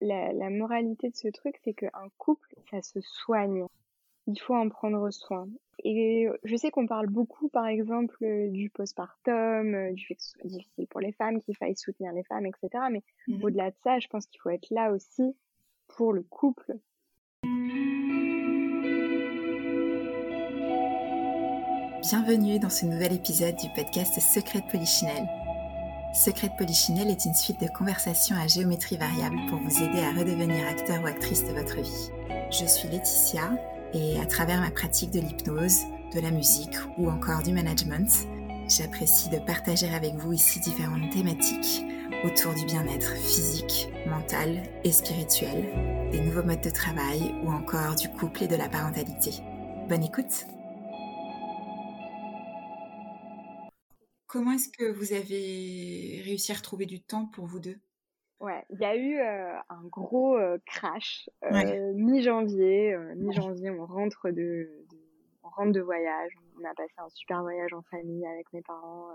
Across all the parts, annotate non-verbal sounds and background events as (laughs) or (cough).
la, la moralité de ce truc, c'est qu'un couple, ça se soigne. Il faut en prendre soin. Et je sais qu'on parle beaucoup, par exemple, du postpartum, du fait que ce soit difficile pour les femmes, qu'il faille soutenir les femmes, etc. Mais mmh au-delà de ça, je pense qu'il faut être là aussi pour le couple. Bienvenue dans ce nouvel épisode du podcast Secret de Polichinelle. Secret de Polichinelle est une suite de conversations à géométrie variable pour vous aider à redevenir acteur ou actrice de votre vie. Je suis Laetitia et à travers ma pratique de l'hypnose, de la musique ou encore du management, j'apprécie de partager avec vous ici différentes thématiques autour du bien-être physique, mental et spirituel, des nouveaux modes de travail ou encore du couple et de la parentalité. Bonne écoute Comment est-ce que vous avez réussi à retrouver du temps pour vous deux? Ouais, il y a eu euh, un gros euh, crash euh, mi-janvier. mi-janvier, on rentre de, on rentre de voyage. On a passé un super voyage en famille avec mes parents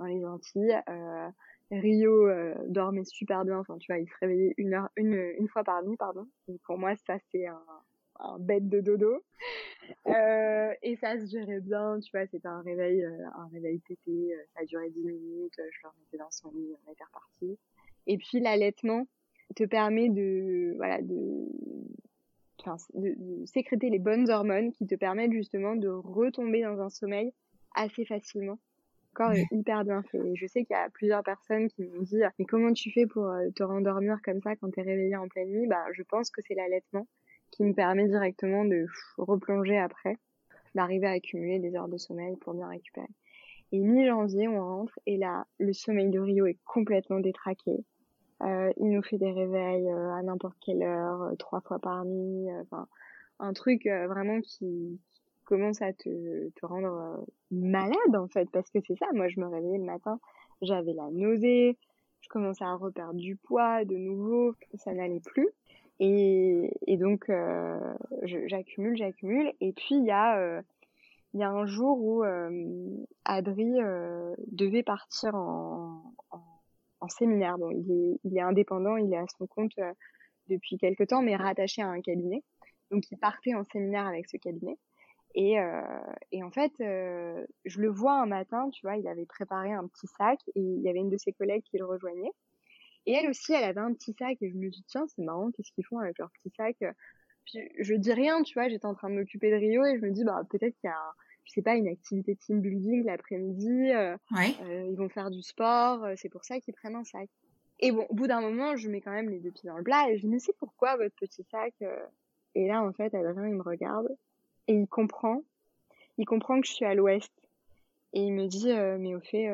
dans les Antilles. Rio dormait super bien. Enfin, tu vois, il se réveillait une heure, une, une fois par nuit, pardon. Et pour moi, ça c'est un, un bête de dodo. Euh, et ça se gérait bien, tu vois, c'était un réveil, euh, un réveil pété, euh, ça duré 10 minutes, je le remettais dans son lit, on était reparti. Et puis l'allaitement te permet de, voilà, de, enfin, de, de, sécréter les bonnes hormones qui te permettent justement de retomber dans un sommeil assez facilement. Le corps est hyper bien fait. Et je sais qu'il y a plusieurs personnes qui m'ont dit, mais comment tu fais pour te rendormir comme ça quand tu es réveillé en pleine nuit? Bah, je pense que c'est l'allaitement qui me permet directement de replonger après, d'arriver à accumuler des heures de sommeil pour bien récupérer. Et mi-janvier, on rentre et là, le sommeil de Rio est complètement détraqué. Euh, il nous fait des réveils euh, à n'importe quelle heure, euh, trois fois par nuit. Euh, enfin, un truc vraiment qui, qui, commence à te, te rendre malade en fait, parce que c'est ça. Moi, je me réveillais le matin, j'avais la nausée, je commençais à reperdre du poids de nouveau, ça n'allait plus. Et, et donc, euh, j'accumule, j'accumule. Et puis, il y, a, euh, y a un jour où euh, Adri euh, devait partir en, en, en, séminaire. Bon, il est, il est indépendant, il est à son compte euh, depuis quelque temps, mais rattaché à un cabinet. Donc, il partait en séminaire avec ce cabinet. Et, euh, et en fait, euh, je le vois un matin, tu vois, il avait préparé un petit sac et il y avait une de ses collègues qui le rejoignait. Et elle aussi, elle avait un petit sac et je me dis, tiens, c'est marrant, qu'est-ce qu'ils font avec leur petit sac? Puis je dis rien, tu vois, j'étais en train de m'occuper de Rio et je me dis, bah peut-être qu'il y a, je sais pas, une activité team building l'après-midi, euh, ouais. euh, ils vont faire du sport, euh, c'est pour ça qu'ils prennent un sac. Et bon, au bout d'un moment, je mets quand même les deux pieds dans le plat et je me dis, c'est pourquoi votre petit sac euh? Et là, en fait, Adrien, il me regarde et il comprend, il comprend que je suis à l'ouest. Et il me dit, euh, mais au fait,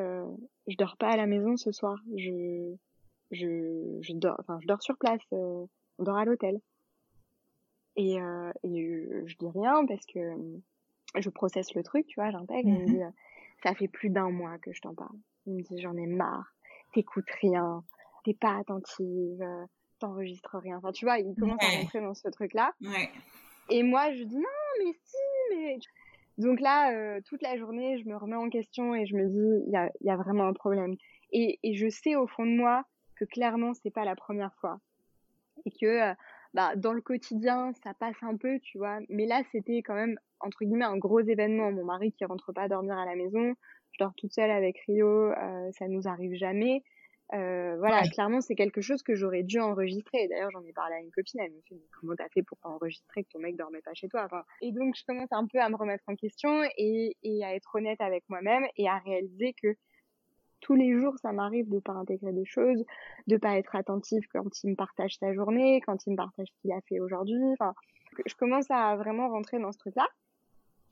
je dors pas à la maison ce soir, je je, je dors, enfin, je dors sur place, euh, on dort à l'hôtel. Et, euh, et je, je, dis rien parce que euh, je processe le truc, tu vois, j'intègre. Il me dit, ça fait plus d'un mois que je t'en parle. Il me dit, j'en ai marre, t'écoutes rien, t'es pas attentive, t'enregistres rien. Enfin, tu vois, il commence ouais. à rentrer dans ce truc-là. Ouais. Et moi, je dis, non, mais si, mais... Donc là, euh, toute la journée, je me remets en question et je me dis, il y a, y a vraiment un problème. Et, et je sais au fond de moi que clairement c'est pas la première fois. Et que euh, bah, dans le quotidien ça passe un peu tu vois. Mais là c'était quand même entre guillemets un gros événement. Mon mari qui rentre pas dormir à la maison je dors toute seule avec Rio euh, ça nous arrive jamais. Euh, voilà ouais. clairement c'est quelque chose que j'aurais dû enregistrer. D'ailleurs j'en ai parlé à une copine elle me mais comment t'as fait pour pas enregistrer que ton mec dormait pas chez toi enfin, et donc je commence un peu à me remettre en question et, et à être honnête avec moi-même et à réaliser que tous les jours, ça m'arrive de pas intégrer des choses, de pas être attentive quand il me partage sa journée, quand il me partage ce qu'il a fait aujourd'hui. Enfin, je commence à vraiment rentrer dans ce truc-là.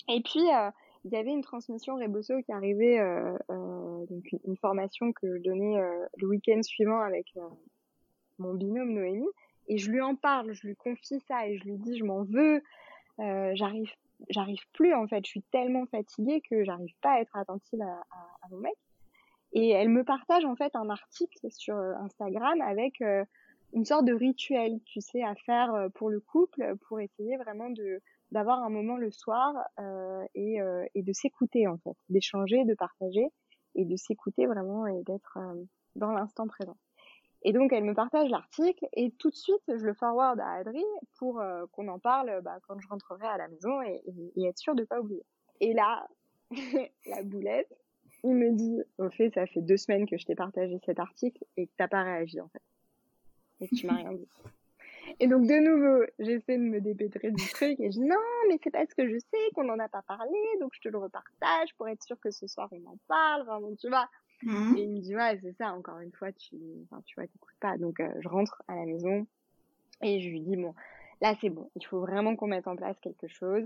Et puis, euh, il y avait une transmission Rebosso qui arrivait, euh, euh, une, formation que je donnais le week-end suivant avec mon binôme Noémie. Et je lui en parle, je lui confie ça et je lui dis, je m'en veux, j'arrive j'arrive plus en fait, je suis tellement fatiguée que j'arrive pas à être attentive à, à, à mon mec. Et elle me partage en fait un article sur Instagram avec euh, une sorte de rituel, tu sais, à faire euh, pour le couple, pour essayer vraiment de d'avoir un moment le soir euh, et, euh, et de s'écouter en fait, d'échanger, de partager et de s'écouter vraiment et d'être euh, dans l'instant présent. Et donc, elle me partage l'article et tout de suite, je le forward à Adri pour euh, qu'on en parle bah, quand je rentrerai à la maison et, être sûr de pas oublier. Et là, (laughs) la boulette, il me dit, au fait, ça fait deux semaines que je t'ai partagé cet article et que t'as pas réagi en fait. Et que tu m'as (laughs) rien dit. Et donc, de nouveau, j'essaie de me dépêtrer du truc et je dis non, mais c'est parce que je sais qu'on n'en a pas parlé, donc je te le repartage pour être sûr que ce soir on en parle, vraiment, tu vois. Mmh. Et il me dit, ouais, c'est ça, encore une fois, tu, enfin, tu vois, t'écoutes pas. Donc, euh, je rentre à la maison et je lui dis, bon, là, c'est bon. Il faut vraiment qu'on mette en place quelque chose.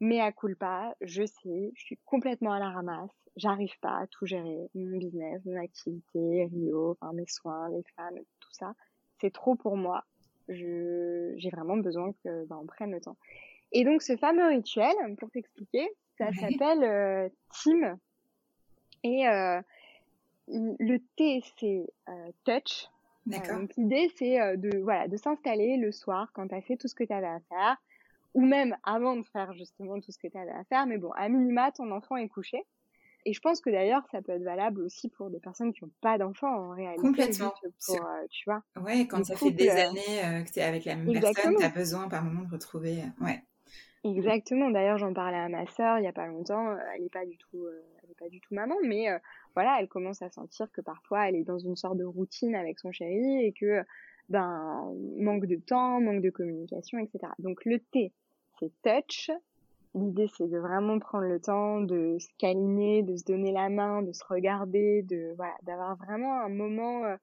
Mais à culpa, je sais, je suis complètement à la ramasse. J'arrive pas à tout gérer. Mon business, mon activité, Rio, enfin, mes soins, les femmes, tout ça. C'est trop pour moi. Je, j'ai vraiment besoin que, ben, on prenne le temps. Et donc, ce fameux rituel, pour t'expliquer, ça s'appelle euh, Team. Et euh, le T, c'est euh, touch. D'accord. donc l'idée, c'est euh, de voilà de s'installer le soir quand tu as fait tout ce que tu avais à faire, ou même avant de faire justement tout ce que tu avais à faire. Mais bon, à minima, ton enfant est couché. Et je pense que d'ailleurs, ça peut être valable aussi pour des personnes qui n'ont pas d'enfants en réalité. Complètement. Pour, euh, tu vois. Ouais, quand ça fait des années que tu es avec la même personne, tu as besoin par moment de retrouver. Ouais. Exactement. D'ailleurs, j'en parlais à ma sœur il y a pas longtemps. Elle n'est pas du tout, elle est pas du tout maman, mais voilà, elle commence à sentir que parfois elle est dans une sorte de routine avec son chéri et que ben manque de temps, manque de communication, etc. Donc le T, c'est touch. L'idée c'est de vraiment prendre le temps de se câliner, de se donner la main, de se regarder, de voilà, d'avoir vraiment un moment euh,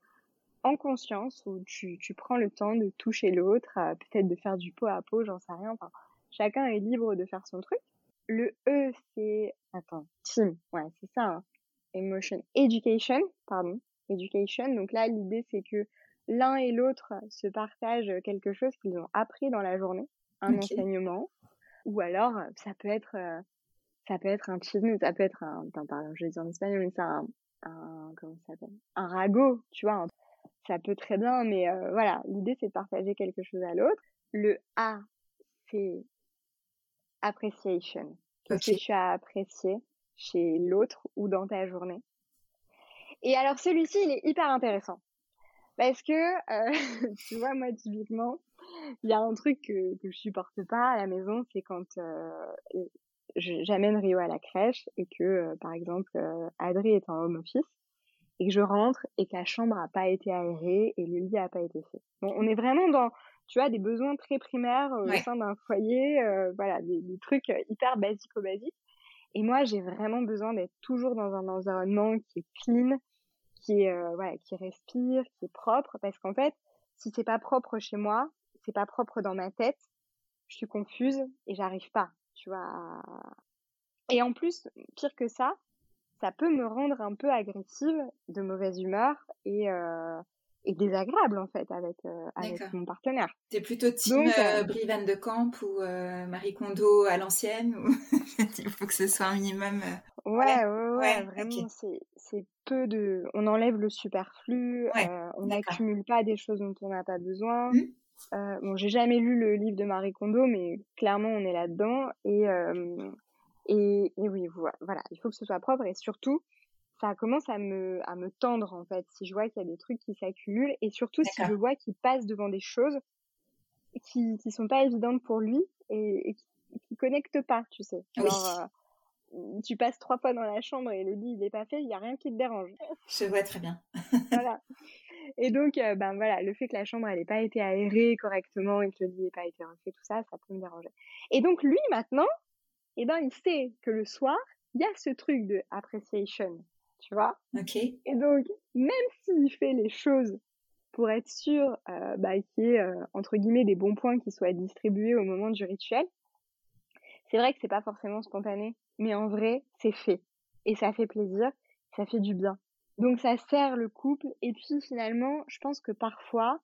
en conscience où tu, tu prends le temps de toucher l'autre, peut-être de faire du pot à pot, j'en sais rien. Enfin, chacun est libre de faire son truc. Le E, c'est attends, team, ouais, c'est ça. Hein emotion education, pardon, education. Donc là, l'idée c'est que l'un et l'autre se partagent quelque chose qu'ils ont appris dans la journée, un enseignement, ou alors ça peut être ça peut être un chisme, ça peut être un, pardon, je vais dire en espagnol, mais c'est un, un, comment ça s'appelle, un ragot, tu vois. Ça peut très bien, mais voilà, l'idée c'est de partager quelque chose à l'autre. Le A, c'est appreciation. Qu'est-ce que tu as apprécié chez l'autre ou dans ta journée? Et alors celui-ci, il est hyper intéressant. Parce que, euh, (laughs) tu vois, moi, typiquement, il y a un truc que, que je supporte pas à la maison, c'est quand euh, j'amène Rio à la crèche et que, euh, par exemple, euh, Adri est en home office et que je rentre et que la chambre a pas été aérée et le lit a pas été fait. Bon, on est vraiment dans, tu vois, des besoins très primaires au sein d'un foyer, voilà, des, des, trucs hyper basico-basiques. Et moi, j'ai vraiment besoin d'être toujours dans un environnement qui est clean, qui est euh, voilà, qui respire, qui est propre, parce qu'en fait, si c'est pas propre chez moi, c'est pas propre dans ma tête, je suis confuse et j'arrive pas, tu vois. Et en plus, pire que ça, ça peut me rendre un peu agressive, de mauvaise humeur et euh, et désagréable en fait avec euh, avec mon partenaire. T'es plutôt team euh, Brie Van de Camp ou euh, Marie Kondo à l'ancienne ou... (laughs) Il faut que ce soit un minimum. Euh, ouais, ouais, ouais, vraiment c'est c'est peu de. On enlève le superflu, on n'accumule pas des choses dont on n'a pas besoin. Mmh. Bon, j'ai jamais lu le livre de Marie Kondo, mais clairement on est là-dedans et et, et oui, voilà, il faut que ce soit propre et surtout ça commence à me, à me tendre en fait, si je vois qu'il y a des trucs qui s'accumulent et surtout si je vois qu'il passe devant des choses qui, qui sont pas évidentes pour lui et, et qui, qui connectent pas, tu sais. Genre, euh, tu passes trois fois dans la chambre et le lit il est pas fait, il y a rien qui te dérange. Je vois très bien. voilà. (laughs) Et donc, euh, ben voilà, le fait que la chambre elle pas été aérée correctement et que le lit n'ait pas été refait, tout ça, ça peut me déranger. Et donc lui maintenant, eh ben il sait que le soir, il y a ce truc de appreciation tu vois. Ok. Et donc, même s'il fait les choses pour être sûr euh, bah, qu'il y ait, euh, entre guillemets, des bons points qui soient distribués au moment du rituel, c'est vrai que c'est pas forcément spontané, mais en vrai, c'est fait. Et ça fait plaisir, ça fait du bien. Donc ça sert le couple. Et puis finalement, je pense que parfois,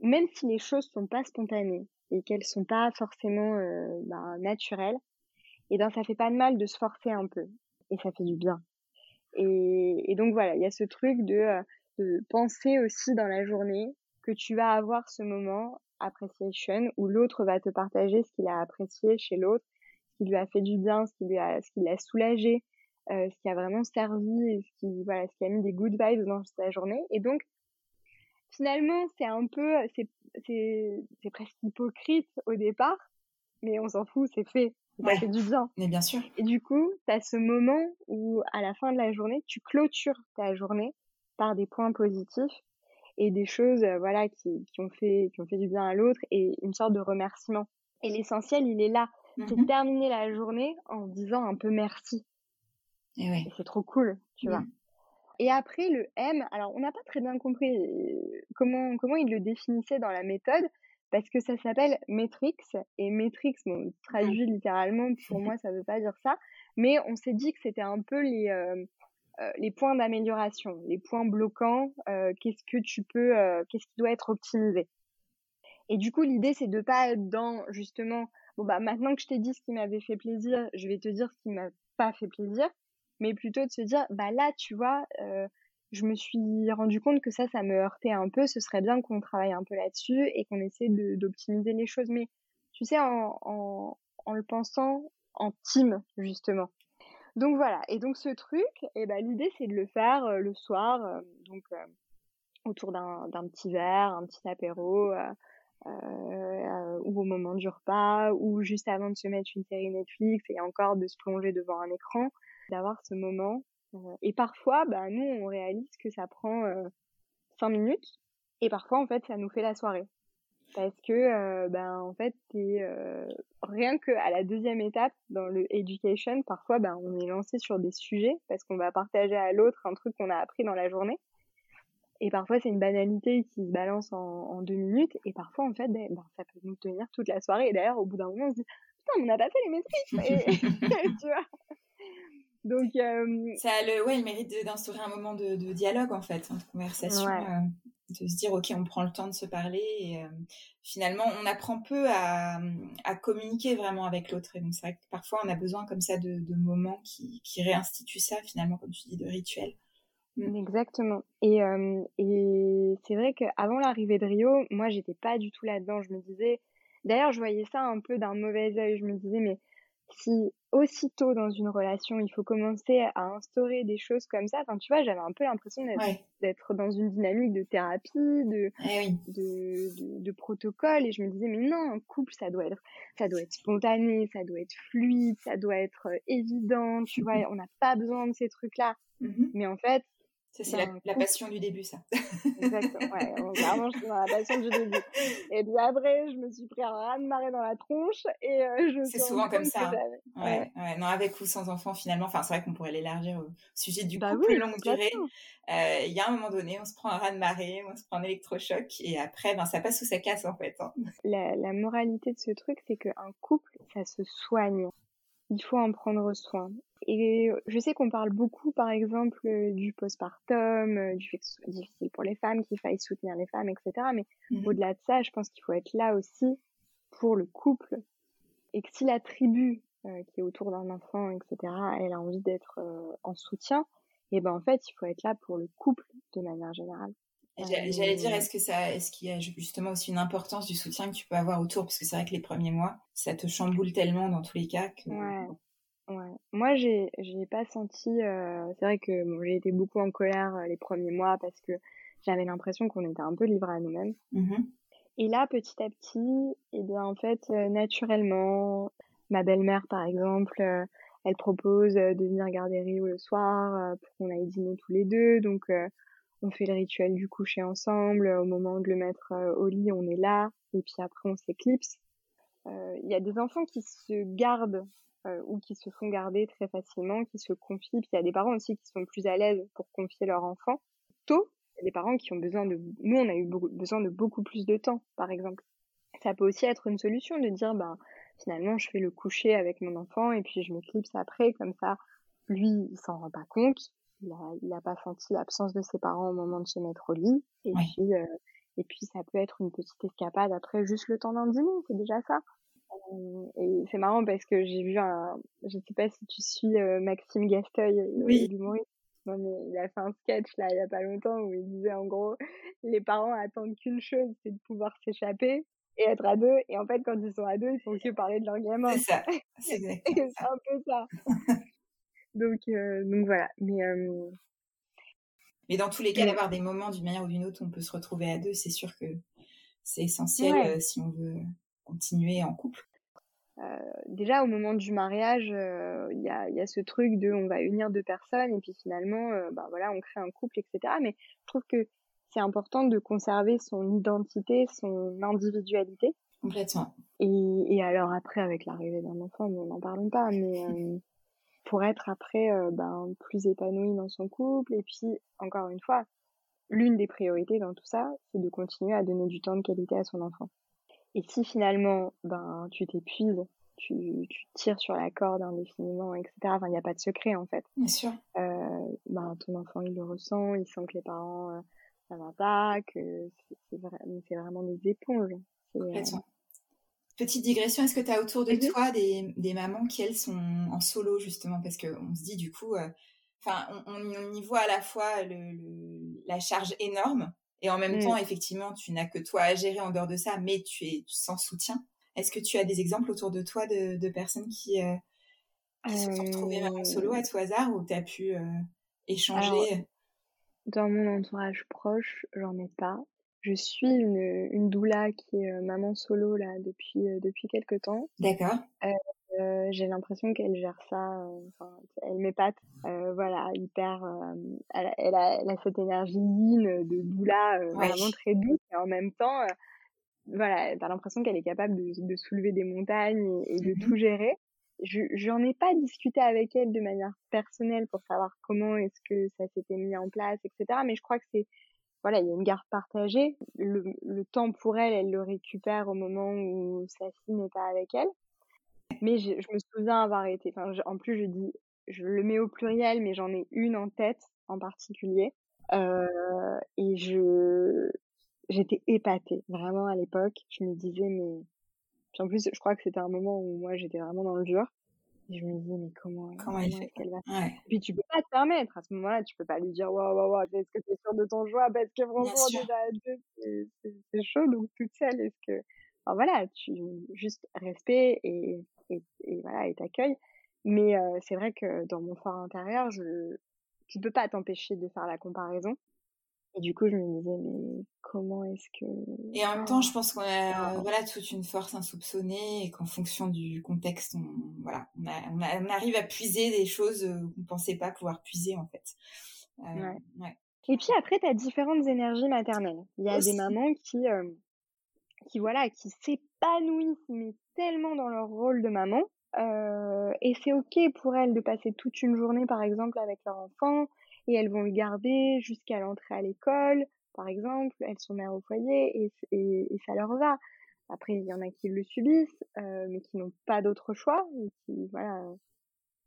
même si les choses sont pas spontanées et qu'elles sont pas forcément euh, bah, naturelles, et eh ben ça fait pas de mal de se forcer un peu. Et ça fait du bien. Et, et donc voilà, il y a ce truc de, euh, de penser aussi dans la journée que tu vas avoir ce moment appreciation où l'autre va te partager ce qu'il a apprécié chez l'autre, ce qui lui a fait du bien, ce qui lui a, ce qui l'a soulagé, euh, ce qui a vraiment servi, ce qui voilà, ce qui a mis des good vibes dans sa journée. Et donc finalement, c'est un peu, c'est, c'est, presque hypocrite au départ, mais on s'en fout, c'est fait. Ça fait du bien. Mais bien sûr. Et du coup, tu as ce moment où, à la fin de la journée, tu clôtures ta journée par des points positifs et des choses, euh, voilà, qui, qui ont fait, qui ont fait du bien à l'autre et une sorte de remerciement. Et l'essentiel, il est là. C'est mmh terminer la journée en disant un peu merci. Et, ouais. c'est trop cool, tu vois. Mmh. Et après, le M, alors on n'a pas très bien compris euh, comment, comment il le définissait dans la méthode, parce que ça s'appelle Matrix, et Matrix, bon, traduit littéralement, pour (laughs) moi, ça veut pas dire ça, mais on s'est dit que c'était un peu les, euh, euh, les points d'amélioration, les points bloquants, qu'est-ce que tu peux, qu'est-ce qui doit être optimisé. Et du coup, l'idée, c'est de pas être dans, justement, bon, bah, maintenant que je t'ai dit ce qui m'avait fait plaisir, je vais te dire ce qui m'a pas fait plaisir, mais plutôt de se dire, bah là, tu vois, euh, je me suis rendu compte que ça, ça me heurtait un peu. Ce serait bien qu'on travaille un peu là-dessus et qu'on essaie d'optimiser les choses. Mais tu sais, en, en, le pensant en team, justement. Donc voilà. Et donc ce truc, eh ben, l'idée, c'est de le faire euh, le soir, euh, donc autour d'un petit verre, un petit apéro. ou au moment du repas, ou juste avant de se mettre une série Netflix et encore de se plonger devant un écran d'avoir ce moment. Euh, et parfois, bah, nous, on réalise que ça prend euh, cinq minutes. Et parfois, en fait, ça nous fait la soirée. Parce que, ben, en fait, rien qu'à la deuxième étape dans le education, parfois, ben, on est lancé sur des sujets parce qu'on va partager à l'autre un truc qu'on a appris dans la journée. Et parfois, c'est une banalité qui se balance en, deux minutes. Et parfois, en fait, ben, ben, ça peut nous tenir toute la soirée. Et d'ailleurs, au bout d'un moment, on se dit, putain, on n'a pas fait les maîtrises. (laughs) Tu vois donc, ça a le, ouais, le mérite d'instaurer un moment de, dialogue en fait, hein, de conversation, de se dire ok, on prend le temps de se parler et finalement on apprend peu à, à communiquer vraiment avec l'autre. Et donc c'est vrai que parfois on a besoin comme ça de, de moments qui, qui, réinstituent ça finalement, comme tu dis, de rituels. Mmh. Exactement. Et, et c'est vrai qu'avant l'arrivée de Rio, moi j'étais pas du tout là-dedans. Je me disais, d'ailleurs je voyais ça un peu d'un mauvais œil. Je me disais mais si aussitôt dans une relation, il faut commencer à instaurer des choses comme ça, enfin, tu vois, j'avais un peu l'impression d'être dans une dynamique de thérapie, de, eh de, de, protocole, et je me disais, mais non, un couple, ça doit être, ça doit être spontané, ça doit être fluide, ça doit être euh, évident, tu (laughs) vois, on n'a pas besoin de ces trucs-là. Mmh mais en fait, c'est la, passion du début, ça. Exactement, ouais. (laughs) Vraiment, je suis dans la passion du début. Et puis après, je me suis pris un ras de marée dans la tronche et euh, je C'est souvent comme ça. Hein. Ouais, ouais. Non, avec ou sans enfant, finalement. Enfin, c'est vrai qu'on pourrait l'élargir au sujet du bah couple longue durée. Euh, il y a un moment donné, on se prend un ras de marée, on se prend un électrochoc et après, ben, ça passe ou ça casse, en fait. Hein. La, la moralité de ce truc, c'est qu'un couple, ça se soigne. Il faut en prendre soin. Et je sais qu'on parle beaucoup, par exemple, du postpartum, euh, du fait que ce soit difficile pour les femmes, qu'il faille soutenir les femmes, etc. Mais mmh au-delà de ça, je pense qu'il faut être là aussi pour le couple. Et que si la tribu euh, qui est autour d'un enfant, etc., elle a envie d'être euh, en soutien, et ben en fait, il faut être là pour le couple de manière générale. J'allais dire, est-ce que ça, est-ce qu'il y a justement aussi une importance du soutien que tu peux avoir autour, parce que c'est vrai que les premiers mois, ça te chamboule tellement dans tous les cas que. Ouais. Ouais. Moi, j'ai, j'ai pas senti. Euh, c'est vrai que bon, j'ai été beaucoup en colère euh, les premiers mois parce que j'avais l'impression qu'on était un peu livrés à nous-mêmes. Mmh Et là, petit à petit, et eh bien, en fait, euh, naturellement, ma belle-mère, par exemple, elle propose de venir garder Rio le soir pour qu'on aille dîner tous les deux. Donc, on fait le rituel du coucher ensemble. Au moment de le mettre au lit, on est là. Et puis après, on s'éclipse. Il y a des enfants qui se gardent euh, ou qui se font garder très facilement, qui se confient. Puis il y a des parents aussi qui sont plus à l'aise pour confier leur enfant tôt. Il y a des parents qui ont besoin de... Nous, on a eu besoin de beaucoup plus de temps, par exemple. Ça peut aussi être une solution de dire, ben, finalement, je fais le coucher avec mon enfant et puis je m'éclipse après, comme ça, lui, il s'en rend pas compte. Il a, il a pas senti l'absence de ses parents au moment de se mettre au lit. Et puis, euh, et puis, ça peut être une petite escapade après, juste le temps d'un dîner, c'est déjà ça. Euh, et c'est marrant parce que j'ai vu un, je sais pas si tu suis euh, Maxime Gasteuil, oui. l'humoriste. Non, mais il a fait un sketch là il y a pas longtemps où il disait en gros les parents attendent qu'une chose c'est de pouvoir s'échapper et être à deux et en fait quand ils sont à deux ils font que parler de leur gamin c'est ça (laughs) c'est un peu ça donc euh, donc voilà mais Mais dans tous les cas, d'avoir des moments d'une manière ou d'une autre où on peut se retrouver à deux, c'est sûr que c'est essentiel si on veut continuer en couple. Euh, déjà au moment du mariage, euh, il y, a, y, a, ce truc de on va unir deux personnes et puis finalement, euh, bah voilà, on crée un couple, etc. Mais je trouve que c'est important de conserver son identité, son individualité. Complètement. Et, et alors après, avec l'arrivée d'un enfant, on n'en parle pas, mais pour être après ben, plus épanoui dans son couple. Et puis, encore une fois, l'une des priorités dans tout ça, c'est de continuer à donner du temps de qualité à son enfant. Et si finalement, ben, tu t'épuises, tu, tu tires sur la corde indéfiniment, etc. Enfin, il n'y a pas de secret en fait. Bien sûr. Euh, ben, ton enfant, il le ressent, il sent que les parents, euh, ça va pas, que c'est vraiment des éponges. Euh... Petite digression, est-ce que tu as autour de mm-hmm. toi des, des, mamans qui, elles, sont en solo, justement? Parce qu'on se dit, du coup, euh, enfin, on, on, y voit à la fois le, le, la charge énorme et en même mmh. temps, effectivement, tu n'as que toi à gérer en dehors de ça, mais tu es sans soutien. Est-ce que tu as des exemples autour de toi de, de personnes qui, euh, qui se sont retrouvées en solo à tout hasard ou tu as pu euh, échanger? Dans mon entourage proche, j'en ai pas. Je suis une, une doula qui est euh, maman solo là depuis depuis quelques temps. D'accord. Euh, j'ai l'impression qu'elle gère ça, euh, enfin, elle m'épate, euh, voilà, hyper, elle, elle, a, elle, a, cette énergie yin de doula vraiment très douce et en même temps, voilà, t'as l'impression qu'elle est capable de, de, soulever des montagnes et, de mmh tout gérer. Je j'en ai pas discuté avec elle de manière personnelle pour savoir comment est-ce que ça s'était mis en place, etc. Mais je crois que c'est voilà, il y a une garde partagée. Le, temps pour elle, elle le récupère au moment où sa fille n'est pas avec elle. Mais je, me souviens avoir été, en plus, je dis, je le mets au pluriel, mais j'en ai une en tête en particulier. Euh, et je, j'étais épatée, vraiment, à l'époque. Je me disais, mais, puis en plus, je crois que c'était un moment où moi, j'étais vraiment dans le dur. Et je me disais, mais comment, comment, elle fait qu'elle va ouais. Et puis, tu peux pas te permettre. À ce moment-là, tu peux pas lui dire, waouh, waouh, waouh, est-ce que tu es sûr de ton choix? Parce que franchement, déjà, c'est chaud, donc toute seule, est-ce que, enfin, voilà, tu, juste respect et, et, et voilà et t'accueille mais euh, c'est vrai que dans mon fort intérieur je tu peux pas t'empêcher de faire la comparaison et du coup je me disais mais comment est-ce que et en même temps je pense qu'on a voilà toute une force insoupçonnée et qu'en fonction du contexte on voilà on, a, on, a, on, arrive à puiser des choses qu'on pensait pas pouvoir puiser en fait euh, ouais. ouais. et puis après tu as différentes énergies maternelles il y a des mamans qui euh, qui voilà qui s'épanouissent mais tellement dans leur rôle de maman. Euh, et c'est ok pour elles de passer toute une journée, par exemple, avec leur enfant, et elles vont le garder jusqu'à l'entrée à l'école, par exemple. Elles sont mères au foyer et, et, et, ça leur va. Après, il y en a qui le subissent, euh, mais qui n'ont pas d'autre choix, et qui voilà,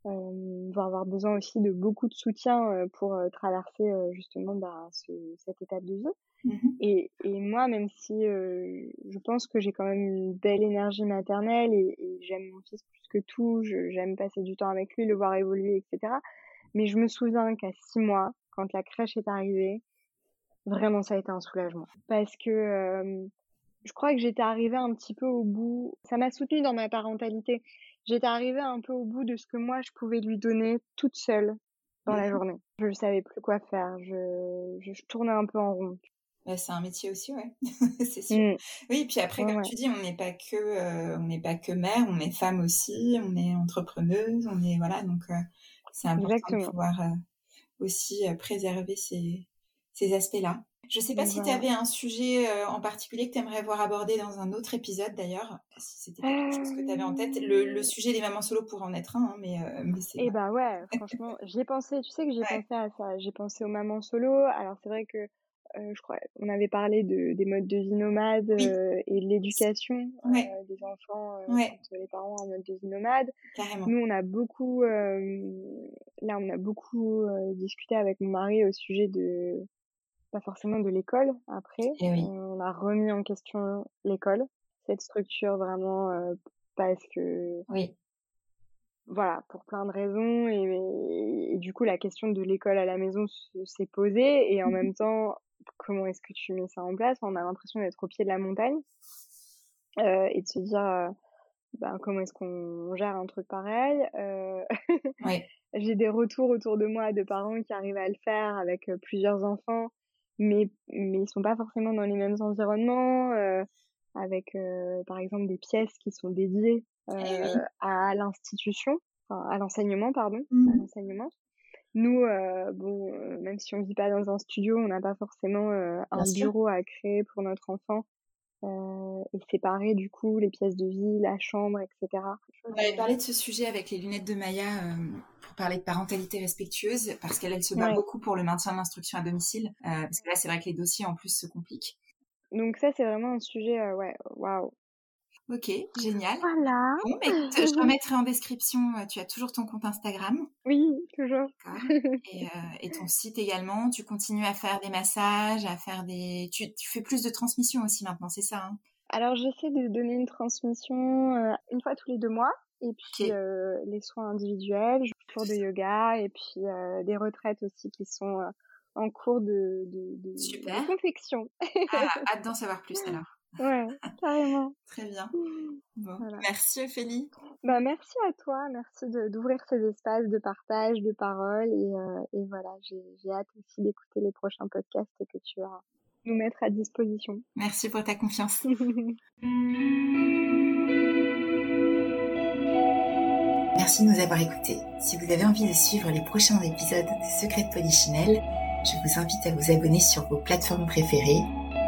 euh, vont avoir besoin aussi de beaucoup de soutien euh, pour euh, traverser euh, justement bah, ce, cette étape de vie. Mmh et, et, moi, même si euh, je pense que j'ai quand même une belle énergie maternelle et, et j'aime mon fils plus que tout, j'aime passer du temps avec lui, le voir évoluer, etc. Mais je me souviens qu'à six mois, quand la crèche est arrivée, vraiment ça a été un soulagement. Parce que euh, je crois que j'étais arrivée un petit peu au bout. Ça m'a soutenue dans ma parentalité. J'étais arrivée un peu au bout de ce que moi je pouvais lui donner toute seule dans la mmh journée. Je ne savais plus quoi faire. Je, je, je tournais un peu en rond. Bah, c'est un métier aussi, ouais, (laughs) c'est sûr. Mmh. Oui, puis après, comme tu dis, on n'est pas que, euh, on n'est pas que mère, on est femme aussi, on est entrepreneuse, on est voilà, donc euh, c'est important Exactement. de pouvoir euh, aussi préserver ces, ces aspects-là. Je sais pas si tu avais un sujet en particulier que tu aimerais voir abordé dans un autre épisode d'ailleurs, si c'était quelque chose que tu avais en tête. Le, le, sujet des mamans solo pourrait en être un, hein, mais, mais c'est. Eh bah ouais, franchement, j'y ai pensé. Tu sais que j'ai ouais. pensé à ça. J'ai pensé aux mamans solo. Alors c'est vrai que euh, je crois, on avait parlé de, des modes de vie nomades euh, et de l'éducation ouais. euh, des enfants les parents en mode de vie nomade. Carrément. Nous, on a beaucoup, là, on a beaucoup discuté avec mon mari au sujet de, pas forcément de l'école après. Oui. on a remis en question l'école, cette structure vraiment parce que. Oui voilà, pour plein de raisons. Et, du coup, la question de l'école à la maison s'est posée. Et en (laughs) même temps, comment est-ce que tu mets ça en place? On a l'impression d'être au pied de la montagne euh, et de se dire, euh, ben, comment est-ce qu'on gère un truc pareil euh... ouais. (laughs) j'ai des retours autour de moi de parents qui arrivent à le faire avec plusieurs enfants, mais mais ils sont pas forcément dans les mêmes environnements, avec par exemple des pièces qui sont dédiées eh à l'institution, à l'enseignement pardon, à mmh. l'enseignement. Nous, bon, même si on vit pas dans un studio, on n'a pas forcément un bureau à créer pour notre enfant euh, et séparer du coup les pièces de vie, la chambre, etc. On avait parlé de ce sujet avec les lunettes de Maya euh, pour parler de parentalité respectueuse parce qu'elle elle se bat beaucoup pour le maintien de l'instruction à domicile euh, parce que là c'est vrai que les dossiers en plus se compliquent. Donc ça c'est vraiment un sujet ouais waouh Ok, génial. Voilà. Bon, bah, je (laughs) remettrai en description, euh, tu as toujours ton compte Instagram. Oui, toujours. (laughs) Et, euh, et, ton site également. Tu continues à faire des massages, à faire des... Tu, tu fais plus de transmission aussi maintenant, c'est ça hein? Alors j'essaie de donner une transmission euh, une fois tous les deux mois. Et puis les soins individuels, cours de yoga et puis des retraites aussi qui sont en cours de, de, de, Super. confection. ah, (laughs) hâte d'en savoir plus alors. Ouais, carrément. (laughs) Très bien. Bon. Merci Ophélie. Bah, merci à toi, merci d'ouvrir ces espaces de partage, de parole et, euh, et voilà, j'ai hâte aussi d'écouter les prochains podcasts que tu vas nous mettre à disposition. Merci pour ta confiance. (laughs) Merci de nous avoir écoutés. Si vous avez envie de suivre les prochains épisodes de Secrets de Polichinelle, je vous invite à vous abonner sur vos plateformes préférées